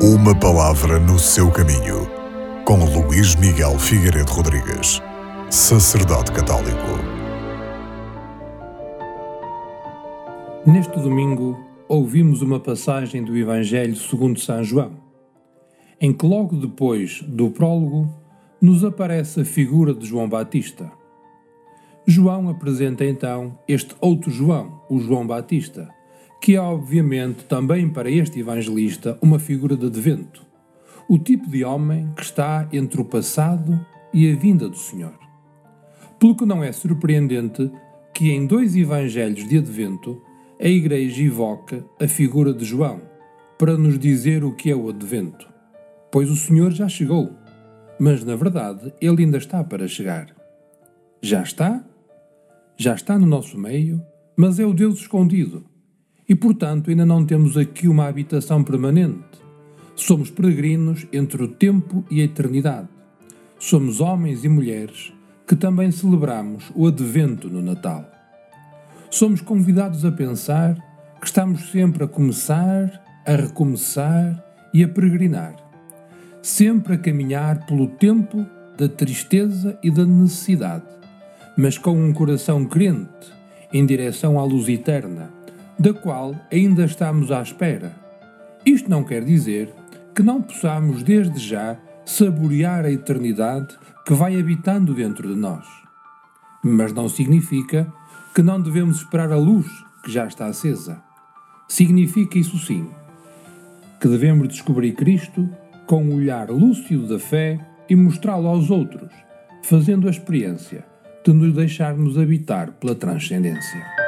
Uma palavra no seu caminho, com Luís Miguel Figueiredo Rodrigues, sacerdote católico. Neste domingo, ouvimos uma passagem do Evangelho segundo São João, em que logo depois do prólogo nos aparece a figura de João Batista. João apresenta então este outro João, o João Batista, que é obviamente também para este evangelista uma figura de advento, o tipo de homem que está entre o passado e a vinda do Senhor. Pelo que não é surpreendente que em dois evangelhos de advento a Igreja evoca a figura de João para nos dizer o que é o advento, pois o Senhor já chegou, mas na verdade ele ainda está para chegar. Já está? Já está no nosso meio, mas é o Deus escondido e, portanto, ainda não temos aqui uma habitação permanente. Somos peregrinos entre o tempo e a eternidade. Somos homens e mulheres que também celebramos o advento no Natal. Somos convidados a pensar que estamos sempre a começar, a recomeçar e a peregrinar, sempre a caminhar pelo tempo da tristeza e da necessidade, mas com um coração crente em direção à luz eterna da qual ainda estamos à espera. Isto não quer dizer que não possamos desde já saborear a eternidade que vai habitando dentro de nós. Mas não significa que não devemos esperar a luz que já está acesa. Significa isso sim, que devemos descobrir Cristo com o olhar lúcido da fé e mostrá-lo aos outros, fazendo a experiência de nos deixarmos habitar pela transcendência.